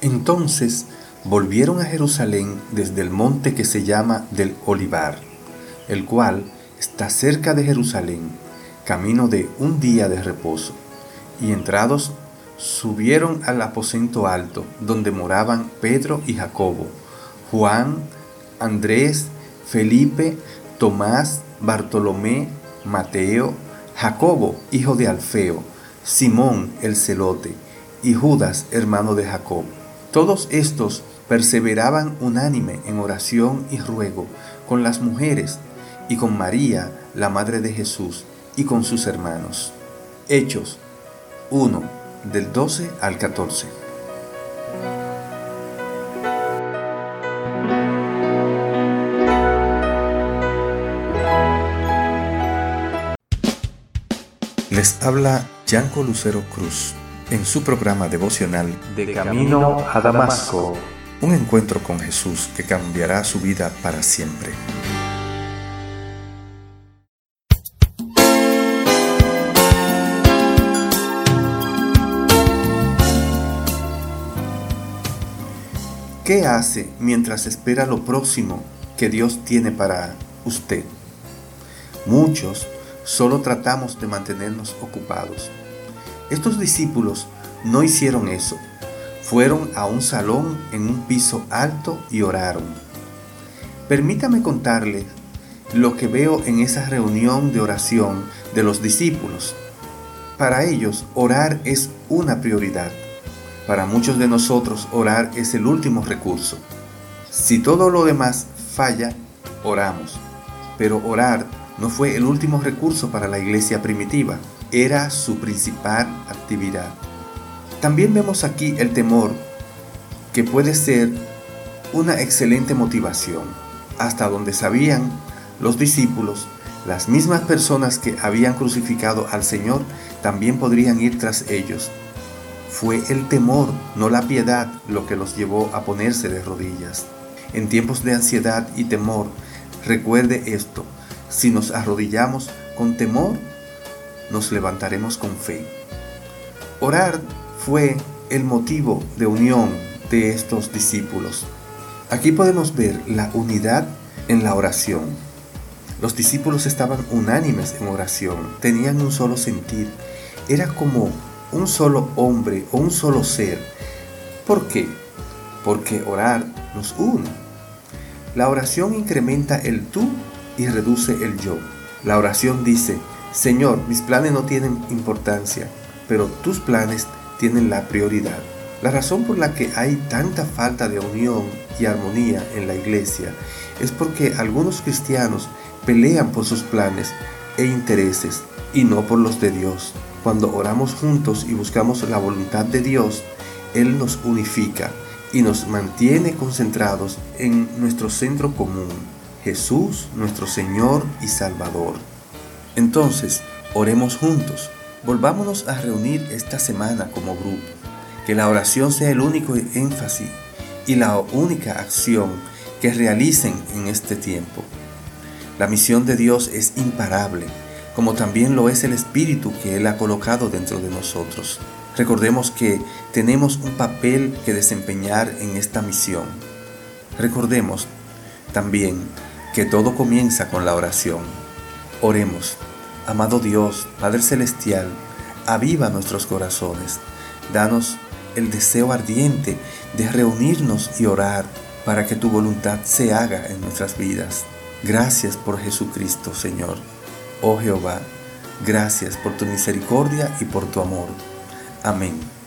Entonces volvieron a Jerusalén desde el monte que se llama del Olivar, el cual está cerca de Jerusalén, camino de un día de reposo. Y entrados, subieron al aposento alto, donde moraban Pedro y Jacobo, Juan, Andrés, Felipe, Tomás, Bartolomé, Mateo, Jacobo, hijo de Alfeo, Simón el celote, y Judas, hermano de Jacob. Todos estos perseveraban unánime en oración y ruego con las mujeres y con María, la madre de Jesús, y con sus hermanos. Hechos 1, del 12 al 14. Les habla Yanco Lucero Cruz en su programa devocional De Camino a Damasco. Un encuentro con Jesús que cambiará su vida para siempre. ¿Qué hace mientras espera lo próximo que Dios tiene para usted? Muchos solo tratamos de mantenernos ocupados. Estos discípulos no hicieron eso. Fueron a un salón en un piso alto y oraron. Permítame contarles lo que veo en esa reunión de oración de los discípulos. Para ellos, orar es una prioridad. Para muchos de nosotros, orar es el último recurso. Si todo lo demás falla, oramos. Pero orar no fue el último recurso para la iglesia primitiva, era su principal actividad. También vemos aquí el temor, que puede ser una excelente motivación. Hasta donde sabían los discípulos, las mismas personas que habían crucificado al Señor también podrían ir tras ellos fue el temor, no la piedad, lo que los llevó a ponerse de rodillas. En tiempos de ansiedad y temor, recuerde esto, si nos arrodillamos con temor, nos levantaremos con fe. Orar fue el motivo de unión de estos discípulos. Aquí podemos ver la unidad en la oración. Los discípulos estaban unánimes en oración, tenían un solo sentir. Era como un solo hombre o un solo ser. ¿Por qué? Porque orar nos une. La oración incrementa el tú y reduce el yo. La oración dice, Señor, mis planes no tienen importancia, pero tus planes tienen la prioridad. La razón por la que hay tanta falta de unión y armonía en la iglesia es porque algunos cristianos pelean por sus planes e intereses y no por los de Dios. Cuando oramos juntos y buscamos la voluntad de Dios, Él nos unifica y nos mantiene concentrados en nuestro centro común, Jesús nuestro Señor y Salvador. Entonces, oremos juntos. Volvámonos a reunir esta semana como grupo. Que la oración sea el único énfasis y la única acción que realicen en este tiempo. La misión de Dios es imparable como también lo es el Espíritu que Él ha colocado dentro de nosotros. Recordemos que tenemos un papel que desempeñar en esta misión. Recordemos también que todo comienza con la oración. Oremos. Amado Dios, Padre Celestial, aviva nuestros corazones. Danos el deseo ardiente de reunirnos y orar para que tu voluntad se haga en nuestras vidas. Gracias por Jesucristo, Señor. Oh Jehová, gracias por tu misericordia y por tu amor. Amén.